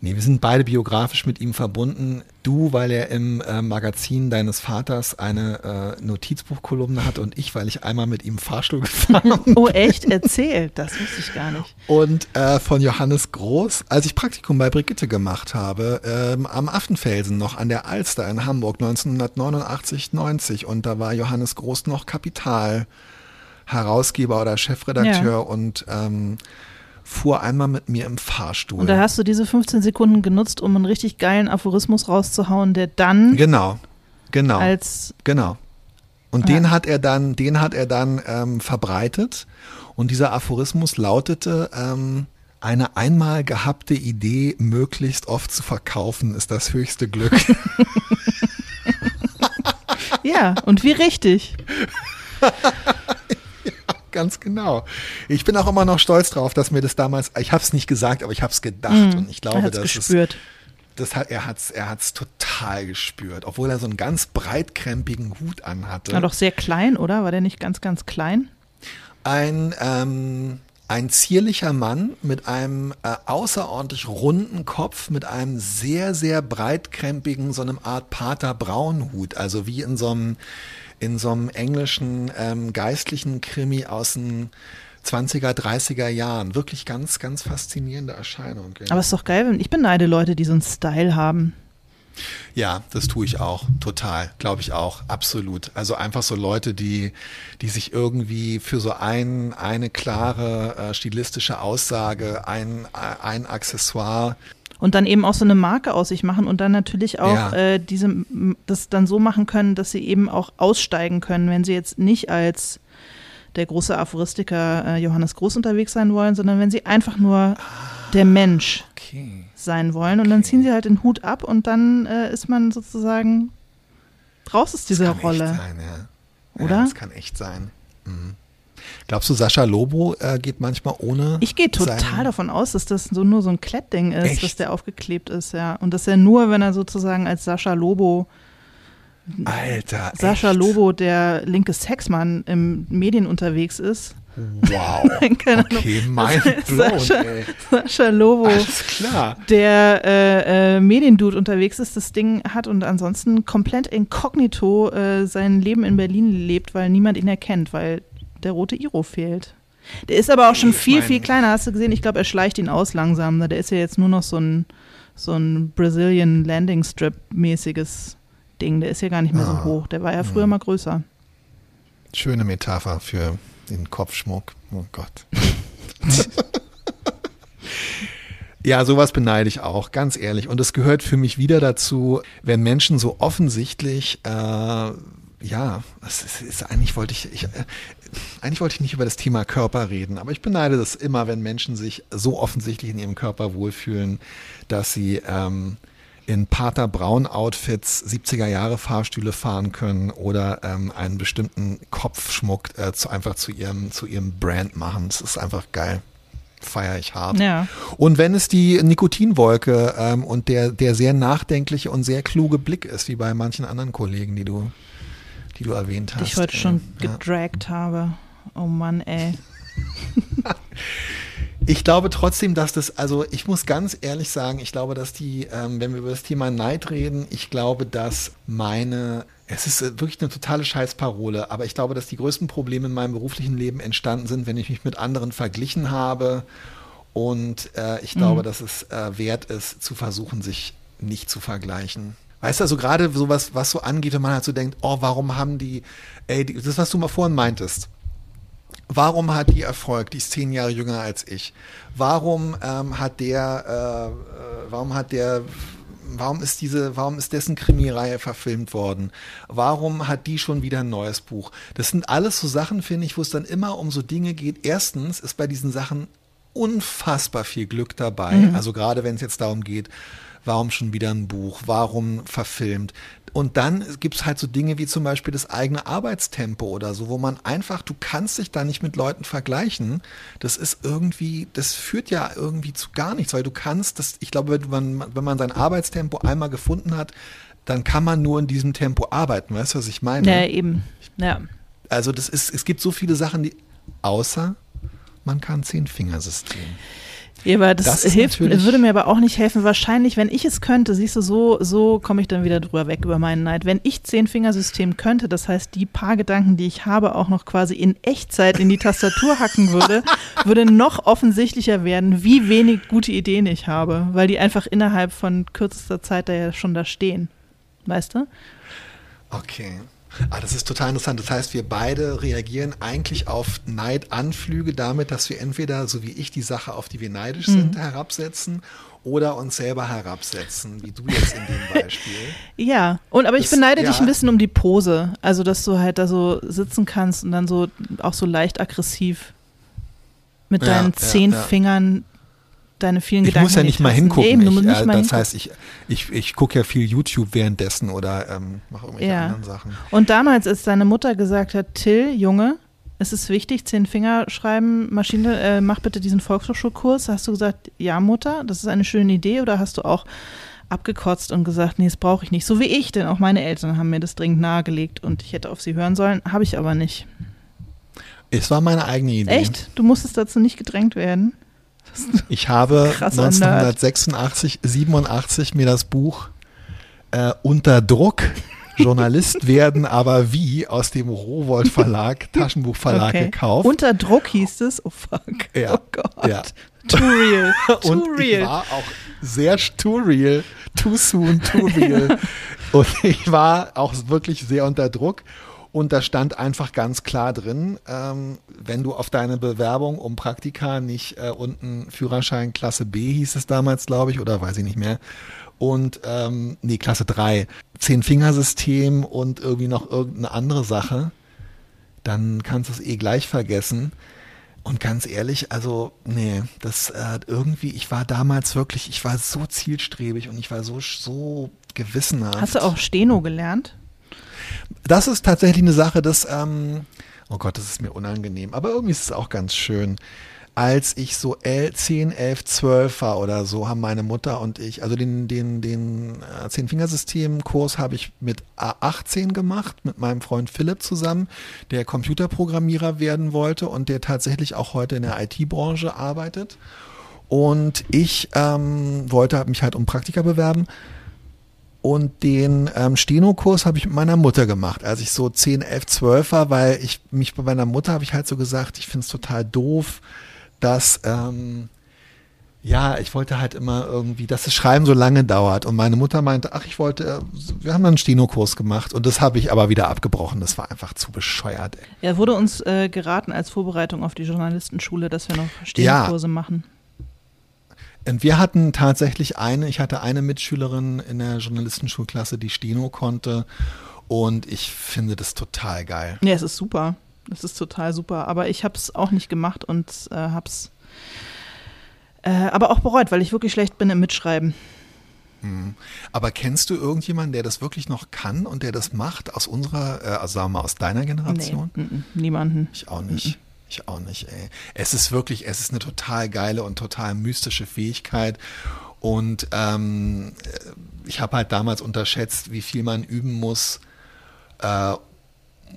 nee, wir sind beide biografisch mit ihm verbunden. Du, weil er im äh, Magazin deines Vaters eine äh, Notizbuchkolumne hat und ich, weil ich einmal mit ihm Fahrstuhl gefahren bin. Oh, echt? Erzähl. Das wusste ich gar nicht. Und äh, von Johannes Groß, als ich Praktikum bei Brigitte gemacht habe, ähm, am Affenfelsen noch an der Alster in Hamburg 1989, 90. Und da war Johannes Groß noch Kapital. Herausgeber oder Chefredakteur Ja. und ähm, fuhr einmal mit mir im Fahrstuhl. Und da hast du diese 15 Sekunden genutzt, um einen richtig geilen Aphorismus rauszuhauen, der dann genau, genau. als Genau. Und Ja. den hat er dann, den hat er dann ähm, verbreitet. Und dieser Aphorismus lautete: ähm, Eine einmal gehabte Idee möglichst oft zu verkaufen, ist das höchste Glück. ja, und wie richtig. Ganz genau. Ich bin auch immer noch stolz drauf, dass mir das damals, ich habe es nicht gesagt, aber ich habe es gedacht. Und ich glaube, hat's dass es, gespürt. das hat, er hat es er hat's total gespürt, obwohl er so einen ganz breitkrempigen Hut anhatte. War doch sehr klein, oder? War der nicht ganz, ganz klein? Ein, ähm, ein zierlicher Mann mit einem äh, außerordentlich runden Kopf, mit einem sehr, sehr breitkrempigen, so einem Art Pater Braunhut, also wie in so einem, in so einem englischen ähm, geistlichen Krimi aus den 20er, 30er Jahren. Wirklich ganz, ganz faszinierende Erscheinung. Ja. Aber ist doch geil, wenn ich beneide Leute, die so einen Style haben. Ja, das tue ich auch, total, glaube ich auch, absolut. Also einfach so Leute, die, die sich irgendwie für so ein, eine klare äh, stilistische Aussage, ein, ein Accessoire, Und dann eben auch so eine Marke aus sich machen und dann natürlich auch Ja. äh, diese, das dann so machen können, dass sie eben auch aussteigen können, wenn sie jetzt nicht als der große Aphoristiker äh, Johannes Groß unterwegs sein wollen, sondern wenn sie einfach nur der Mensch okay. sein wollen. Und dann ziehen sie halt den Hut ab und dann äh, ist man sozusagen raus aus dieser das kann Rolle. Echt sein, ja. Oder? Ja, das kann echt sein. Mhm. Glaubst du, Sascha Lobo äh, geht manchmal ohne? Ich gehe total davon aus, dass das so nur so ein Klettding ist, Echt? dass der aufgeklebt ist, ja. Und dass er nur, wenn er sozusagen als Sascha Lobo Alter. Sascha echt? Lobo, der linke Sexmann im Medien unterwegs ist. Wow. Keine Ahnung. Okay, mind blown, Sascha, ey. Sascha Lobo, Alles klar. der äh, äh, Mediendude unterwegs ist, das Ding hat und ansonsten komplett inkognito äh, sein Leben in Berlin lebt, weil niemand ihn erkennt, weil der rote Iro fehlt. Der ist aber auch schon Ich viel, viel kleiner, hast du gesehen? Ich glaube, er schleicht ihn aus langsam. Der ist ja jetzt nur noch so ein, so ein Brazilian Landing Strip-mäßiges Ding. Der ist ja gar nicht mehr Ah. so hoch. Der war ja früher Hm. mal größer. Schöne Metapher für den Kopfschmuck. Oh Gott. ja, sowas beneide ich auch, ganz ehrlich. Und es gehört für mich wieder dazu, wenn Menschen so offensichtlich, äh, ja, es ist, ist, eigentlich wollte ich, ich äh, eigentlich wollte ich nicht über das Thema Körper reden, aber ich beneide das immer, wenn Menschen sich so offensichtlich in ihrem Körper wohlfühlen, dass sie ähm, in Pater Braun Outfits 70er Jahre Fahrstühle fahren können oder ähm, einen bestimmten Kopfschmuck äh, zu, einfach zu ihrem, zu ihrem Brand machen. Das ist einfach geil. Feiere ich hart. Ja. Und wenn es die Nikotinwolke ähm, und der, der sehr nachdenkliche und sehr kluge Blick ist, wie bei manchen anderen Kollegen, die du, die du erwähnt hast. die ich heute ey. schon ja. gedragt habe. Oh Mann, ey. Ich glaube trotzdem, dass das, also ich muss ganz ehrlich sagen, ich glaube, dass die, ähm, wenn wir über das Thema Neid reden, ich glaube, dass meine, es ist äh, wirklich eine totale Scheißparole, aber ich glaube, dass die größten Probleme in meinem beruflichen Leben entstanden sind, wenn ich mich mit anderen verglichen habe. Und äh, ich glaube, dass es äh, wert ist, zu versuchen, sich nicht zu vergleichen. Weißt du, also gerade sowas, was so angeht, wenn man halt so denkt, oh, warum haben die, ey, die, das, was du mal vorhin meintest, Warum hat die Erfolg? Die ist zehn Jahre jünger als ich. Warum ähm, hat der, äh, warum hat der warum ist diese, warum ist dessen Krimireihe verfilmt worden? Warum hat die schon wieder ein neues Buch? Das sind alles so Sachen, finde ich, wo es dann immer um so Dinge geht. Erstens ist bei diesen Sachen unfassbar viel Glück dabei. Mhm. Also gerade wenn es jetzt darum geht, warum schon wieder ein Buch, warum verfilmt. Und dann gibt es halt so Dinge wie zum Beispiel das eigene Arbeitstempo oder so, wo man einfach, du kannst dich da nicht mit Leuten vergleichen. Das ist irgendwie, das führt ja irgendwie zu gar nichts, weil du kannst, das, ich glaube, wenn man, wenn man sein Arbeitstempo einmal gefunden hat, dann kann man nur in diesem Tempo arbeiten. Weißt du, was ich meine? Ja, eben. Ja. Also das ist, es gibt so viele Sachen, die, außer man kann Zehn-Fingersystem. Ja, aber das, das hilft, würde mir aber auch nicht helfen. Wahrscheinlich, wenn ich es könnte, siehst du, so, so komme ich dann wieder drüber weg über meinen Neid. Wenn ich Zehn-Fingersystem könnte, das heißt, die paar Gedanken, die ich habe, auch noch quasi in Echtzeit in die Tastatur hacken würde, würde noch offensichtlicher werden, wie wenig gute Ideen ich habe, weil die einfach innerhalb von kürzester Zeit da ja schon da stehen. Weißt du? Okay. Ah, das ist total interessant. Das heißt, wir beide reagieren eigentlich auf Neidanflüge damit, dass wir entweder, so wie ich, die Sache, auf die wir neidisch mhm. sind, herabsetzen oder uns selber herabsetzen, wie du jetzt in dem Beispiel. ja, und aber ich das, beneide ja. dich ein bisschen um die Pose. Also, dass du halt da so sitzen kannst und dann so auch so leicht aggressiv mit deinen ja, zehn Fingern deine vielen ich Gedanken. Ich muss ja nicht mal hingucken. Eben, ich, äh, das hingucken. heißt, ich, ich, ich gucke ja viel YouTube währenddessen oder ähm, mache irgendwelche ja. anderen Sachen. Und damals, als deine Mutter gesagt hat, Till, Junge, es ist wichtig, zehn Finger schreiben, Maschine, äh, mach bitte diesen Volkshochschulkurs, hast du gesagt, ja, Mutter, das ist eine schöne Idee oder hast du auch abgekotzt und gesagt, nee, das brauche ich nicht. So wie ich, denn auch meine Eltern haben mir das dringend nahegelegt und ich hätte auf sie hören sollen, habe ich aber nicht. Es war meine eigene Idee. Echt? Du musstest dazu nicht gedrängt werden? Ich habe 1986, 87 mir das Buch äh, Unter Druck Journalist werden, aber wie aus dem Rowold Verlag, Taschenbuchverlag okay. gekauft. Unter Druck hieß es. Oh fuck. Ja. Oh Gott. Ja. Too real. Too und real. Ich war auch sehr too real. Too soon, too real. und ich war auch wirklich sehr unter Druck. Und da stand einfach ganz klar drin, ähm, wenn du auf deine Bewerbung um Praktika nicht äh, unten Führerschein Klasse B hieß es damals, glaube ich, oder weiß ich nicht mehr. Und ähm, nee, Klasse 3, Zehn-Fingersystem und irgendwie noch irgendeine andere Sache, dann kannst du es eh gleich vergessen. Und ganz ehrlich, also, nee, das äh, irgendwie, ich war damals wirklich, ich war so zielstrebig und ich war so, so gewissenhaft. Hast du auch Steno gelernt? Das ist tatsächlich eine Sache, das, ähm, oh Gott, das ist mir unangenehm, aber irgendwie ist es auch ganz schön. Als ich so 10, 11, 12 war oder so, haben meine Mutter und ich, also den, den, den äh, Zehn-Fingersystem-Kurs habe ich mit A18 gemacht, mit meinem Freund Philipp zusammen, der Computerprogrammierer werden wollte und der tatsächlich auch heute in der IT-Branche arbeitet. Und ich ähm, wollte mich halt um Praktika bewerben und den ähm, Steno-Kurs habe ich mit meiner Mutter gemacht, als ich so 10, 11, 12 war, weil ich mich bei meiner Mutter habe ich halt so gesagt, ich finde es total doof, dass ähm, ja, ich wollte halt immer irgendwie, dass das Schreiben so lange dauert. Und meine Mutter meinte, ach, ich wollte, wir haben einen Steno-Kurs gemacht und das habe ich aber wieder abgebrochen. Das war einfach zu bescheuert. Ey. Ja, wurde uns äh, geraten als Vorbereitung auf die Journalistenschule, dass wir noch Steno-Kurse ja. machen. Und wir hatten tatsächlich eine, ich hatte eine Mitschülerin in der Journalistenschulklasse, die Steno konnte. Und ich finde das total geil. Ja, es ist super. Es ist total super. Aber ich habe es auch nicht gemacht und äh, habe es äh, aber auch bereut, weil ich wirklich schlecht bin im Mitschreiben. Mhm. Aber kennst du irgendjemanden, der das wirklich noch kann und der das macht aus unserer, äh, also sagen wir mal, aus deiner Generation? Nee, n -n, niemanden. Ich auch nicht. Ich auch nicht, ey. Es ist wirklich, es ist eine total geile und total mystische Fähigkeit. Und ähm, ich habe halt damals unterschätzt, wie viel man üben muss, äh,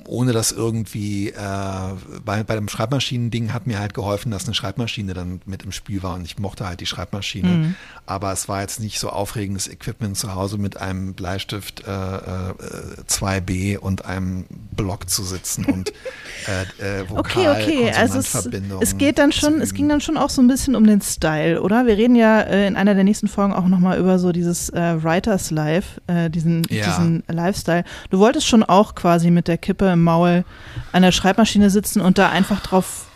ohne dass irgendwie, äh, bei, bei dem Schreibmaschinending hat mir halt geholfen, dass eine Schreibmaschine dann mit im Spiel war und ich mochte halt die Schreibmaschine. Mhm. Aber es war jetzt nicht so aufregendes Equipment zu Hause mit einem Bleistift äh, äh, 2B und einem Block zu sitzen und äh, äh, Vokal, Okay, okay, also es, es geht dann schon, es ging dann schon auch so ein bisschen um den Style, oder? Wir reden ja äh, in einer der nächsten Folgen auch nochmal über so dieses äh, Writers Life, äh, diesen, ja. diesen Lifestyle. Du wolltest schon auch quasi mit der Kippe im Maul an der Schreibmaschine sitzen und da einfach drauf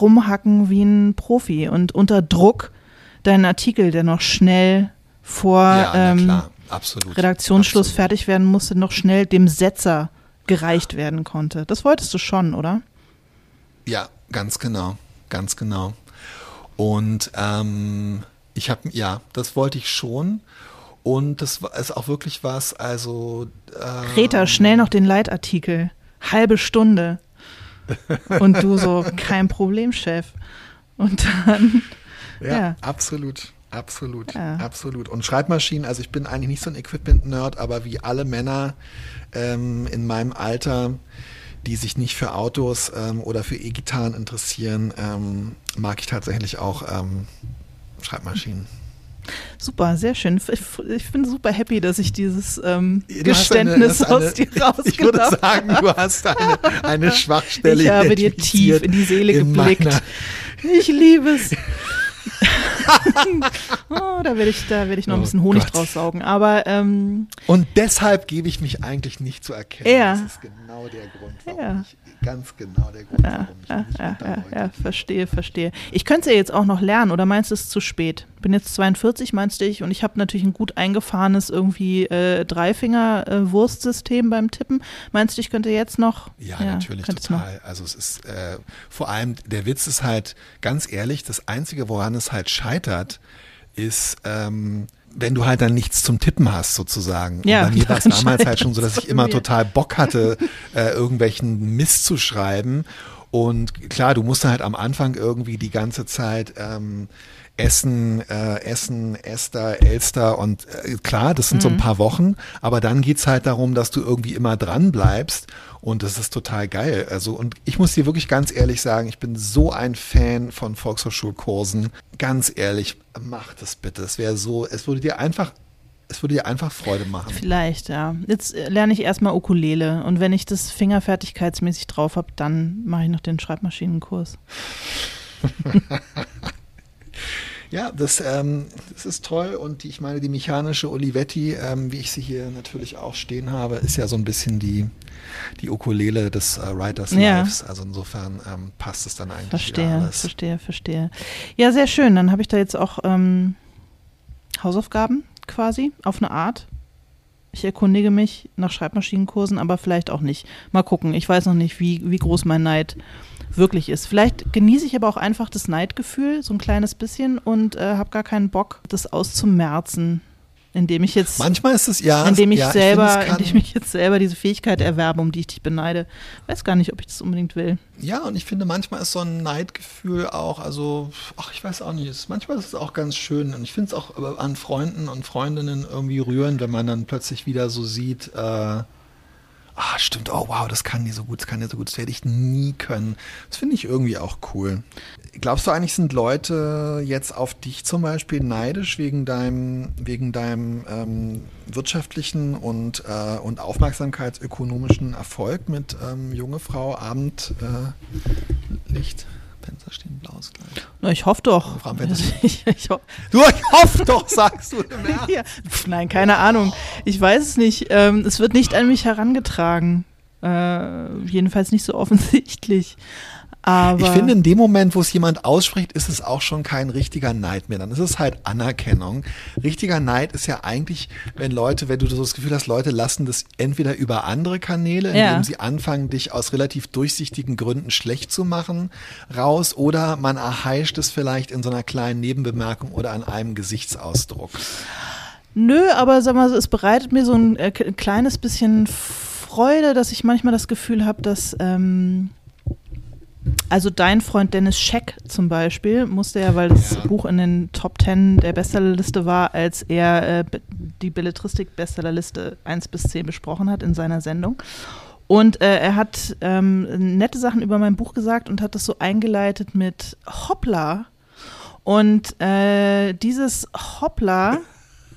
rumhacken wie ein Profi und unter Druck deinen Artikel, der noch schnell vor ja, ähm, Redaktionsschluss Absolut. fertig werden musste, noch schnell dem Setzer gereicht werden konnte. Das wolltest du schon, oder? Ja, ganz genau, ganz genau. Und ähm, ich habe, ja, das wollte ich schon. Und das ist auch wirklich was, also. Ähm, Greta, schnell noch den Leitartikel. Halbe Stunde. Und du so, kein Problem, Chef. Und dann. Ja, ja. absolut. Absolut, ja. absolut. Und Schreibmaschinen, also ich bin eigentlich nicht so ein Equipment-Nerd, aber wie alle Männer ähm, in meinem Alter, die sich nicht für Autos ähm, oder für E-Gitarren interessieren, ähm, mag ich tatsächlich auch ähm, Schreibmaschinen. Super, sehr schön. Ich, ich, bin super happy, dass ich dieses ähm, Geständnis eine, aus dir rausgenommen habe. Ich würde sagen, du hast eine, eine Schwachstelle. Ich habe dir tief in die Seele in geblickt. Ich liebe es. oh, da werde ich, da werd ich noch ein oh bisschen Honig Gott. draus saugen. Aber, ähm, Und deshalb gebe ich mich eigentlich nicht zu erkennen. Ja. Das ist genau der Grund, warum ja. ich ganz genau der Grund, ja, warum ich ja, ja, ja, verstehe, verstehe. Ich könnte es ja jetzt auch noch lernen, oder meinst du es zu spät? Bin jetzt 42, meinst du ich, und ich habe natürlich ein gut eingefahrenes irgendwie äh, Dreifinger-Wurstsystem äh, beim Tippen. Meinst du, ich könnte jetzt noch? Ja, ja natürlich total. Also es ist äh, vor allem, der Witz ist halt, ganz ehrlich, das Einzige, woran es halt scheitert, ist, ähm, wenn du halt dann nichts zum Tippen hast, sozusagen. Ja, und bei mir war es damals halt schon so, dass ich immer total Bock hatte, äh, irgendwelchen Mist zu schreiben. Und klar, du musst halt am Anfang irgendwie die ganze Zeit ähm, Essen, äh, Essen, Esther, Elster und äh, klar, das sind mhm. so ein mhm. paar Wochen, aber dann geht's halt darum, dass du irgendwie immer dran bleibst und das ist total geil. Also und ich muss dir wirklich ganz ehrlich sagen, ich bin so ein Fan von Volkshochschulkursen. Ganz ehrlich, mach das bitte. Es wäre so, es würde dir einfach es würde dir einfach Freude machen. Vielleicht, ja. Jetzt äh, lerne ich erstmal Ukulele und wenn ich das fingerfertigkeitsmäßig drauf habe, dann mache ich noch den Schreibmaschinenkurs. Ja, das, ähm, das ist toll und ich meine, die mechanische Olivetti, ähm, wie ich sie hier natürlich auch stehen habe, ist ja so ein bisschen die, die Ukulele des äh, Writers ja. Lives. Also insofern ähm, passt es dann eigentlich verstehe, alles. Verstehe, verstehe. Ja, sehr schön. Dann habe ich da jetzt auch ähm, Hausaufgaben quasi auf eine Art. Ich erkundige mich nach Schreibmaschinenkursen, aber vielleicht auch nicht. Mal gucken. Ich weiß noch nicht, wie, wie groß mein Neid ist wirklich ist. Vielleicht genieße ich aber auch einfach das Neidgefühl, so ein kleines bisschen, und äh, habe gar keinen Bock, das auszumerzen. Indem ich jetzt. Manchmal ist es ja. Indem ich ja, selber, ich indem ich jetzt selber diese Fähigkeit erwerbe, um die ich dich beneide. Weiß gar nicht, ob ich das unbedingt will. Ja, und ich finde, manchmal ist so ein Neidgefühl auch, also, ach, ich weiß auch nicht, manchmal ist es auch ganz schön. Und ich finde es auch an Freunden und Freundinnen irgendwie rührend, wenn man dann plötzlich wieder so sieht, äh, ah, stimmt, oh wow, das kann die so gut, das kann die so gut, das werde ich nie können. Das finde ich irgendwie auch cool. Glaubst du eigentlich, sind Leute jetzt auf dich zum Beispiel neidisch wegen deinem, wegen deinem ähm, wirtschaftlichen und, äh, und aufmerksamkeitsökonomischen Erfolg mit ähm, junge Frau Abendlicht? Äh, Fenster stehen blaues Kleid. Na, ich hoffe doch. Ich, ich, ho du, ich hoffe doch, sagst du. ja. Nein, keine Ahnung. Ich weiß es nicht. Ähm, es wird nicht an mich herangetragen. Äh, jedenfalls nicht so offensichtlich. Aber ich finde, in dem Moment, wo es jemand ausspricht, ist es auch schon kein richtiger Neid mehr. Dann ist es halt Anerkennung. Richtiger Neid ist ja eigentlich, wenn Leute, wenn du so das Gefühl hast, Leute lassen das entweder über andere Kanäle, indem ja. sie anfangen, dich aus relativ durchsichtigen Gründen schlecht zu machen, raus, oder man erheischt es vielleicht in so einer kleinen Nebenbemerkung oder an einem Gesichtsausdruck. Nö, aber sag mal, es bereitet mir so ein äh, kleines bisschen Freude, dass ich manchmal das Gefühl habe, dass ähm, also dein Freund Dennis Scheck zum Beispiel musste ja, weil das ja. Buch in den Top Ten der Bestsellerliste war, als er äh, die Belletristik-Bestsellerliste 1 bis 10 besprochen hat in seiner Sendung. Und äh, er hat ähm, nette Sachen über mein Buch gesagt und hat das so eingeleitet mit Hoppla. Und äh, dieses Hoppla,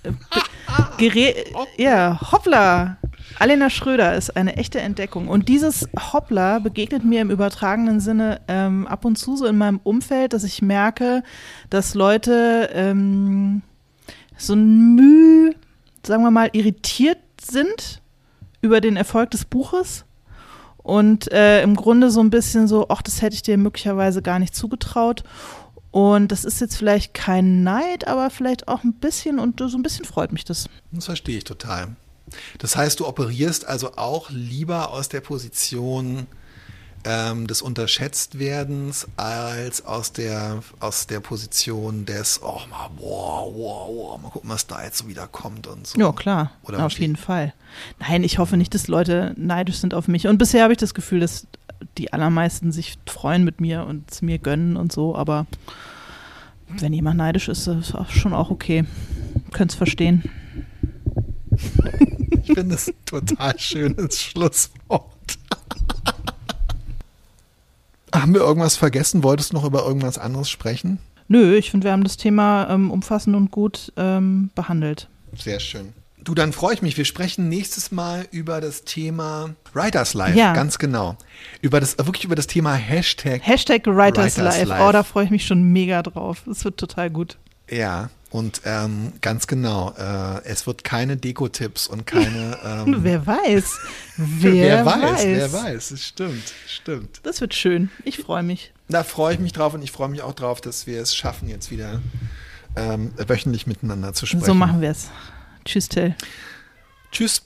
äh, ja, Hoppla, Alena Schröder ist eine echte Entdeckung. Und dieses Hoppla begegnet mir im übertragenen Sinne ähm, ab und zu so in meinem Umfeld, dass ich merke, dass Leute ähm, so ein Mühe, sagen wir mal, irritiert sind über den Erfolg des Buches und äh, im Grunde so ein bisschen so, ach, das hätte ich dir möglicherweise gar nicht zugetraut. Und das ist jetzt vielleicht kein Neid, aber vielleicht auch ein bisschen und so ein bisschen freut mich das. Das verstehe ich total. Das heißt, du operierst also auch lieber aus der Position ähm, des Unterschätztwerdens als aus der, aus der Position des, oh mal, boah, boah, boah, mal gucken, was da jetzt so wieder kommt und so. Ja, klar, Oder auf jeden Fall. Nein, ich hoffe nicht, dass Leute neidisch sind auf mich. Und bisher habe ich das Gefühl, dass die allermeisten sich freuen mit mir und es mir gönnen und so, aber wenn jemand neidisch ist, ist das schon auch okay. Könnt es verstehen. Ich finde es ein total schönes Schlusswort. Haben wir irgendwas vergessen? Wolltest du noch über irgendwas anderes sprechen? Nö, ich finde, wir haben das Thema ähm, umfassend und gut ähm, behandelt. Sehr schön. Du, dann freue ich mich. Wir sprechen nächstes Mal über das Thema Writers Life. Ja. Ganz genau. Über das, wirklich über das Thema Hashtag. Hashtag Writers, Writers Life. Life. Oh, da freue ich mich schon mega drauf. Das wird total gut. Ja, und ähm, ganz genau, äh, es wird keine Deko-Tipps und keine. Ähm, wer weiß. Wer, wer weiß, weiß, wer weiß. Es stimmt, stimmt. Das wird schön. Ich freue mich. Da freue ich mich drauf und ich freue mich auch drauf, dass wir es schaffen, jetzt wieder ähm, wöchentlich miteinander zu sprechen. So machen wir es. Tschüss, Till. Tschüss.